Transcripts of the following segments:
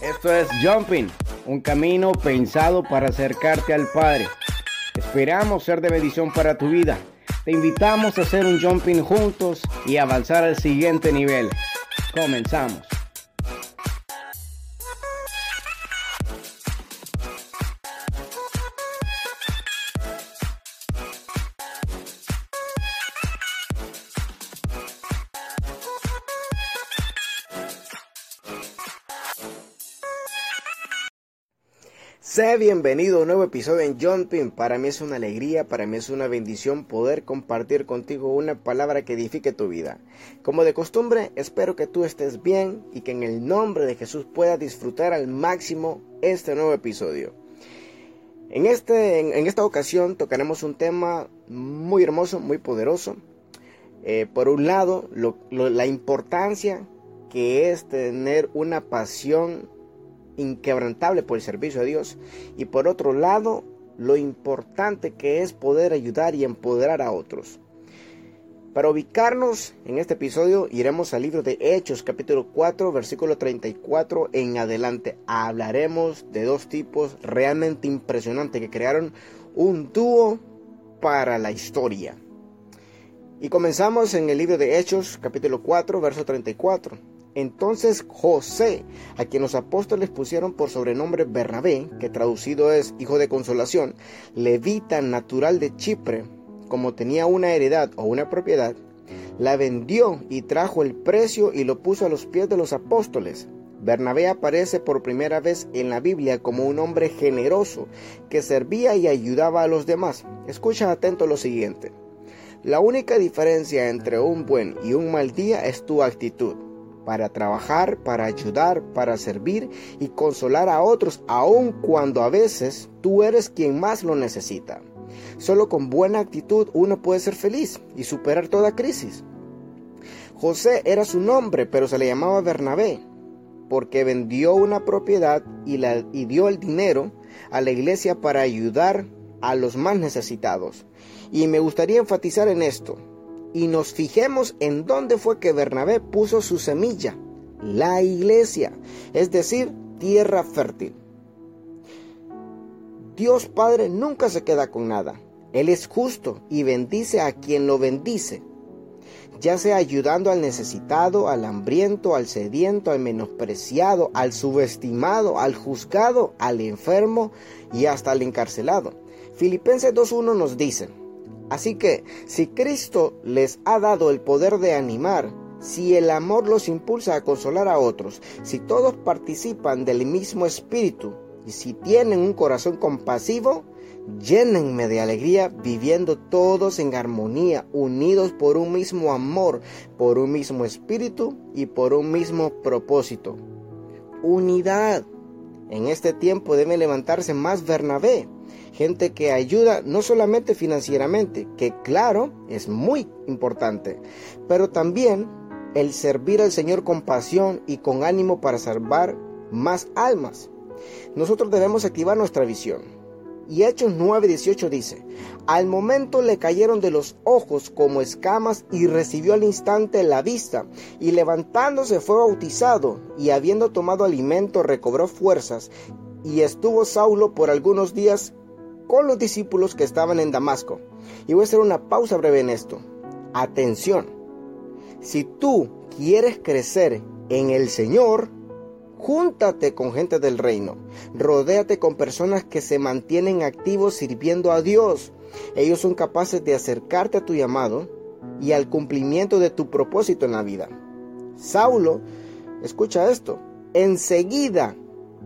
Esto es Jumping, un camino pensado para acercarte al Padre. Esperamos ser de bendición para tu vida. Te invitamos a hacer un jumping juntos y avanzar al siguiente nivel. Comenzamos. Sé bienvenido a un nuevo episodio en Jumping. Para mí es una alegría, para mí es una bendición poder compartir contigo una palabra que edifique tu vida. Como de costumbre, espero que tú estés bien y que en el nombre de Jesús puedas disfrutar al máximo este nuevo episodio. En, este, en, esta ocasión tocaremos un tema muy hermoso, muy poderoso. Eh, por un lado, la importancia que es tener una pasión inquebrantable por el servicio a Dios y por otro lado lo importante que es poder ayudar y empoderar a otros. Para ubicarnos en este episodio iremos al libro de Hechos capítulo 4 versículo 34 en adelante. Hablaremos de dos tipos realmente impresionantes que crearon un dúo para la historia. Y comenzamos en el libro de Hechos capítulo 4 verso 34. Entonces José, a quien los apóstoles pusieron por sobrenombre Bernabé, que traducido es hijo de consolación, levita natural de Chipre, como tenía una heredad o una propiedad, la vendió y trajo el precio y lo puso a los pies de los apóstoles. Bernabé aparece por primera vez en la Biblia como un hombre generoso que servía y ayudaba a los demás. Escucha atento lo siguiente. La única diferencia entre un buen y un mal día es tu actitud para trabajar, para ayudar, para servir y consolar a otros, aun cuando a veces tú eres quien más lo necesita. Solo con buena actitud uno puede ser feliz y superar toda crisis. José era su nombre, pero se le llamaba Bernabé, porque vendió una propiedad y, y dio el dinero a la iglesia para ayudar a los más necesitados. Y me gustaría enfatizar en esto y nos fijemos en dónde fue que Bernabé puso su semilla, la iglesia, es decir, tierra fértil. Dios Padre nunca se queda con nada. Él es justo y bendice a quien lo bendice, ya sea ayudando al necesitado, al hambriento, al sediento, al menospreciado, al subestimado, al juzgado, al enfermo y hasta al encarcelado. Filipenses 2.1 nos dice, Así que, si Cristo les ha dado el poder de animar, si el amor los impulsa a consolar a otros, si todos participan del mismo espíritu y si tienen un corazón compasivo, llénenme de alegría viviendo todos en armonía, unidos por un mismo amor, por un mismo espíritu y por un mismo propósito. Unidad. En este tiempo debe levantarse más Bernabé gente que ayuda no solamente financieramente, que claro, es muy importante, pero también el servir al Señor con pasión y con ánimo para salvar más almas. Nosotros debemos activar nuestra visión. Y Hechos 9:18 dice, al momento le cayeron de los ojos como escamas y recibió al instante la vista, y levantándose fue bautizado, y habiendo tomado alimento recobró fuerzas, y estuvo Saulo por algunos días con los discípulos que estaban en Damasco. Y voy a hacer una pausa breve en esto. Atención, si tú quieres crecer en el Señor, júntate con gente del reino. Rodéate con personas que se mantienen activos sirviendo a Dios. Ellos son capaces de acercarte a tu llamado y al cumplimiento de tu propósito en la vida. Saulo, escucha esto, enseguida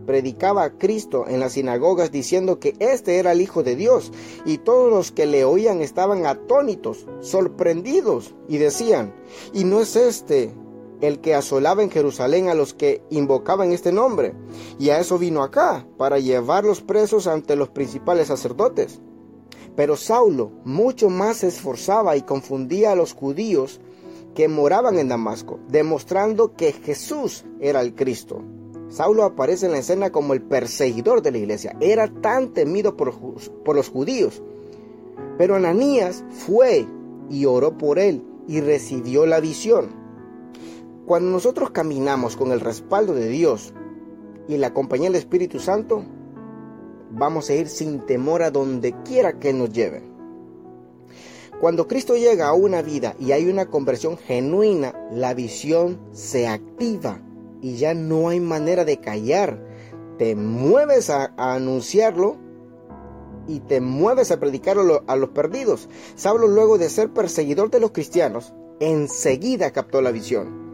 predicaba a Cristo en las sinagogas diciendo que éste era el Hijo de Dios, y todos los que le oían estaban atónitos, sorprendidos, y decían, ¿y no es este el que asolaba en Jerusalén a los que invocaban este nombre? Y a eso vino acá, para llevarlos presos ante los principales sacerdotes. Pero Saulo mucho más se esforzaba y confundía a los judíos que moraban en Damasco, demostrando que Jesús era el Cristo. Saulo aparece en la escena como el perseguidor de la iglesia. Era tan temido por, por los judíos. Pero Ananías fue y oró por él y recibió la visión. Cuando nosotros caminamos con el respaldo de Dios y la compañía del Espíritu Santo, vamos a ir sin temor a donde quiera que nos lleve. Cuando Cristo llega a una vida y hay una conversión genuina, la visión se activa y ya no hay manera de callar. Te mueves a, anunciarlo y te mueves a predicarlo a los perdidos. Saulo luego de ser perseguidor de los cristianos, enseguida captó la visión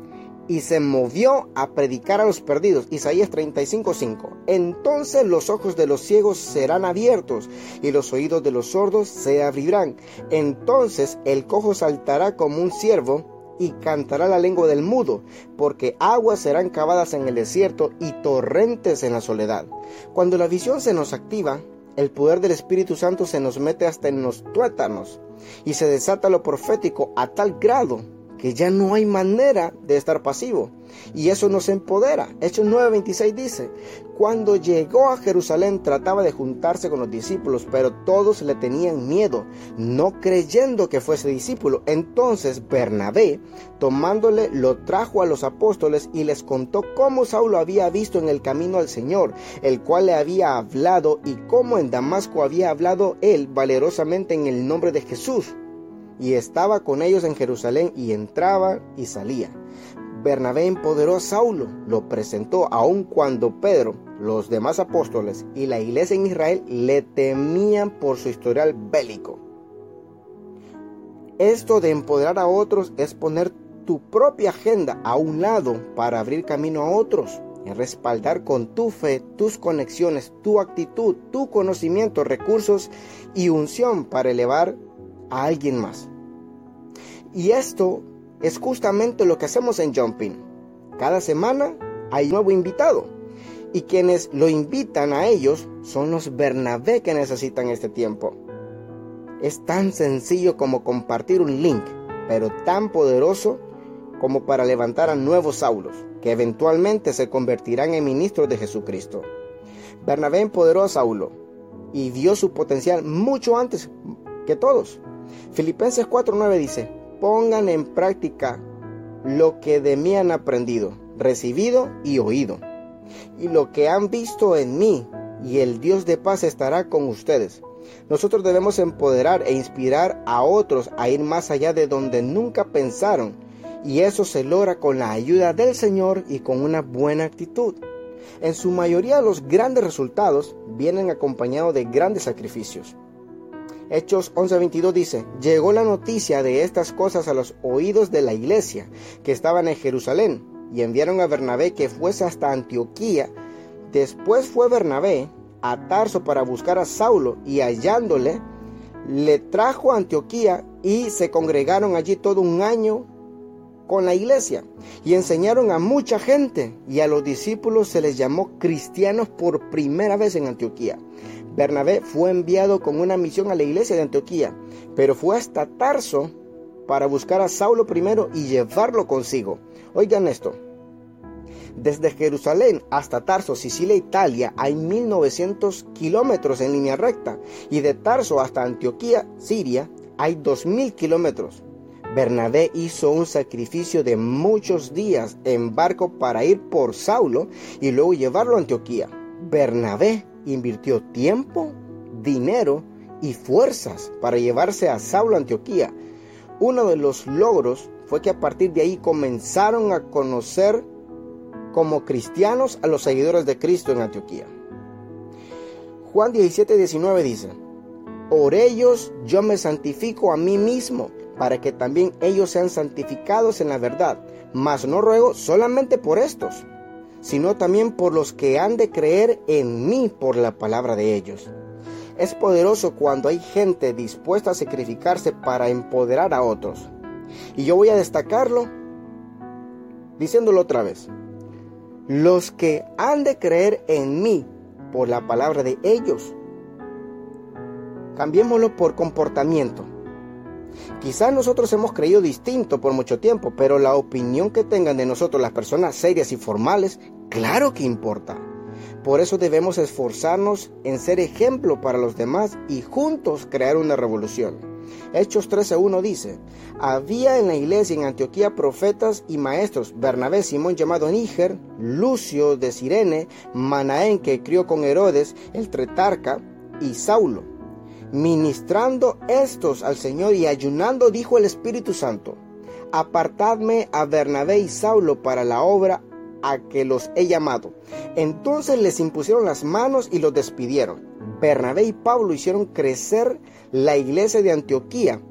y se movió a predicar a los perdidos. Isaías 35:5. Entonces los ojos de los ciegos serán abiertos y los oídos de los sordos se abrirán. Entonces el cojo saltará como un ciervo y cantará la lengua del mudo, porque aguas serán cavadas en el desierto y torrentes en la soledad. Cuando la visión se nos activa, el poder del Espíritu Santo se nos mete hasta en los tuétanos y se desata lo profético a tal grado que ya no hay manera de estar pasivo. Y eso nos empodera. Hechos 9:26 dice, cuando llegó a Jerusalén trataba de juntarse con los discípulos, pero todos le tenían miedo, no creyendo que fuese discípulo. Entonces Bernabé, tomándole, lo trajo a los apóstoles y les contó cómo Saulo había visto en el camino al Señor, el cual le había hablado y cómo en Damasco había hablado él valerosamente en el nombre de Jesús y estaba con ellos en Jerusalén y entraba y salía. Bernabé empoderó a Saulo, lo presentó aun cuando Pedro, los demás apóstoles y la iglesia en Israel le temían por su historial bélico. Esto de empoderar a otros es poner tu propia agenda a un lado para abrir camino a otros, es respaldar con tu fe, tus conexiones, tu actitud, tu conocimiento, recursos y unción para elevar a alguien más. Y esto es justamente lo que hacemos en Jumping. Cada semana hay un nuevo invitado. Y quienes lo invitan a ellos son los Bernabé que necesitan este tiempo. Es tan sencillo como compartir un link, pero tan poderoso como para levantar a nuevos Saulos, que eventualmente se convertirán en ministros de Jesucristo. Bernabé empoderó a Saulo y vio su potencial mucho antes que todos. Filipenses 4:9 dice, pongan en práctica lo que de mí han aprendido, recibido y oído, y lo que han visto en mí, y el Dios de paz estará con ustedes. Nosotros debemos empoderar e inspirar a otros a ir más allá de donde nunca pensaron, y eso se logra con la ayuda del Señor y con una buena actitud. En su mayoría los grandes resultados vienen acompañados de grandes sacrificios. Hechos 11:22 dice, llegó la noticia de estas cosas a los oídos de la iglesia que estaban en Jerusalén y enviaron a Bernabé que fuese hasta Antioquía. Después fue Bernabé a Tarso para buscar a Saulo y hallándole, le trajo a Antioquía y se congregaron allí todo un año con la iglesia y enseñaron a mucha gente y a los discípulos se les llamó cristianos por primera vez en Antioquía. Bernabé fue enviado con una misión a la iglesia de Antioquía, pero fue hasta Tarso para buscar a Saulo primero y llevarlo consigo. Oigan esto. Desde Jerusalén hasta Tarso, Sicilia, Italia, hay 1900 kilómetros en línea recta y de Tarso hasta Antioquía, Siria, hay 2000 kilómetros. Bernabé hizo un sacrificio de muchos días en barco para ir por Saulo y luego llevarlo a Antioquía. Bernabé invirtió tiempo, dinero y fuerzas para llevarse a Saulo a Antioquía. Uno de los logros fue que a partir de ahí comenzaron a conocer como cristianos a los seguidores de Cristo en Antioquía. Juan 17, 19 dice, Por ellos yo me santifico a mí mismo, para que también ellos sean santificados en la verdad, mas no ruego solamente por estos sino también por los que han de creer en mí por la palabra de ellos. Es poderoso cuando hay gente dispuesta a sacrificarse para empoderar a otros. Y yo voy a destacarlo diciéndolo otra vez. Los que han de creer en mí por la palabra de ellos. Cambiémoslo por comportamiento. Quizás nosotros hemos creído distinto por mucho tiempo, pero la opinión que tengan de nosotros las personas serias y formales, claro que importa. Por eso debemos esforzarnos en ser ejemplo para los demás y juntos crear una revolución. Hechos 13.1 dice, había en la iglesia en Antioquía profetas y maestros, Bernabé, Simón llamado Níger, Lucio de Sirene, Manaén que crió con Herodes, el Tretarca, y Saulo. Ministrando estos al Señor y ayunando, dijo el Espíritu Santo, apartadme a Bernabé y Saulo para la obra a que los he llamado. Entonces les impusieron las manos y los despidieron. Bernabé y Pablo hicieron crecer la iglesia de Antioquía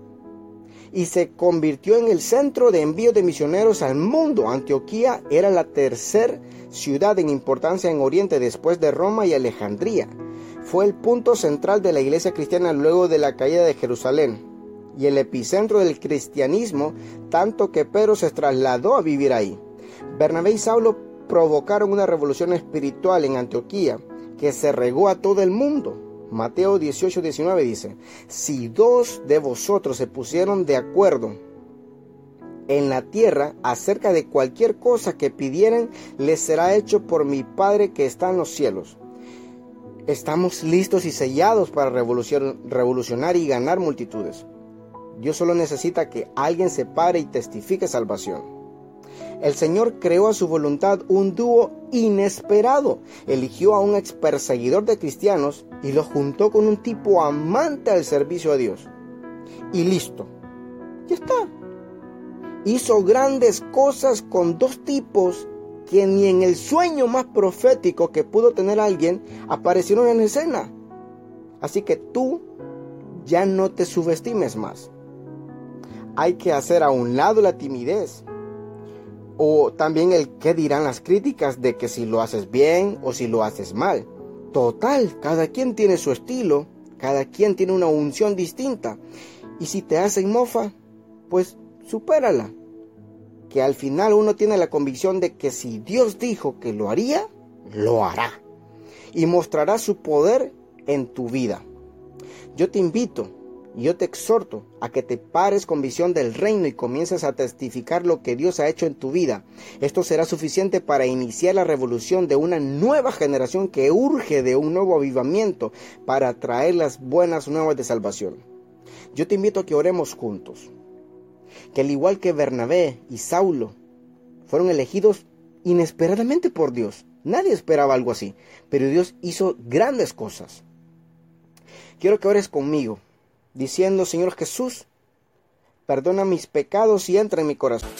y se convirtió en el centro de envío de misioneros al mundo. Antioquía era la tercera ciudad en importancia en Oriente después de Roma y Alejandría. Fue el punto central de la iglesia cristiana luego de la caída de Jerusalén y el epicentro del cristianismo, tanto que Pedro se trasladó a vivir ahí. Bernabé y Saulo provocaron una revolución espiritual en Antioquía que se regó a todo el mundo. Mateo 18, 19 dice, si dos de vosotros se pusieron de acuerdo en la tierra acerca de cualquier cosa que pidieran, les será hecho por mi Padre que está en los cielos. Estamos listos y sellados para revolucionar y ganar multitudes. Dios solo necesita que alguien se pare y testifique salvación. El Señor creó a su voluntad un dúo inesperado. Eligió a un ex perseguidor de cristianos y lo juntó con un tipo amante al servicio a Dios. Y listo. Ya está. Hizo grandes cosas con dos tipos que ni en el sueño más profético que pudo tener alguien aparecieron en escena. Así que tú ya no te subestimes más. Hay que hacer a un lado la timidez o también el qué dirán las críticas de que si lo haces bien o si lo haces mal. Total, cada quien tiene su estilo, cada quien tiene una unción distinta. Y si te hacen mofa, pues supérala. Que al final uno tiene la convicción de que si Dios dijo que lo haría, lo hará. Y mostrará su poder en tu vida. Yo te invito yo te exhorto a que te pares con visión del reino y comiences a testificar lo que Dios ha hecho en tu vida. Esto será suficiente para iniciar la revolución de una nueva generación que urge de un nuevo avivamiento para traer las buenas nuevas de salvación. Yo te invito a que oremos juntos. Que al igual que Bernabé y Saulo fueron elegidos inesperadamente por Dios. Nadie esperaba algo así, pero Dios hizo grandes cosas. Quiero que ores conmigo diciendo, Señor Jesús, perdona mis pecados y entra en mi corazón.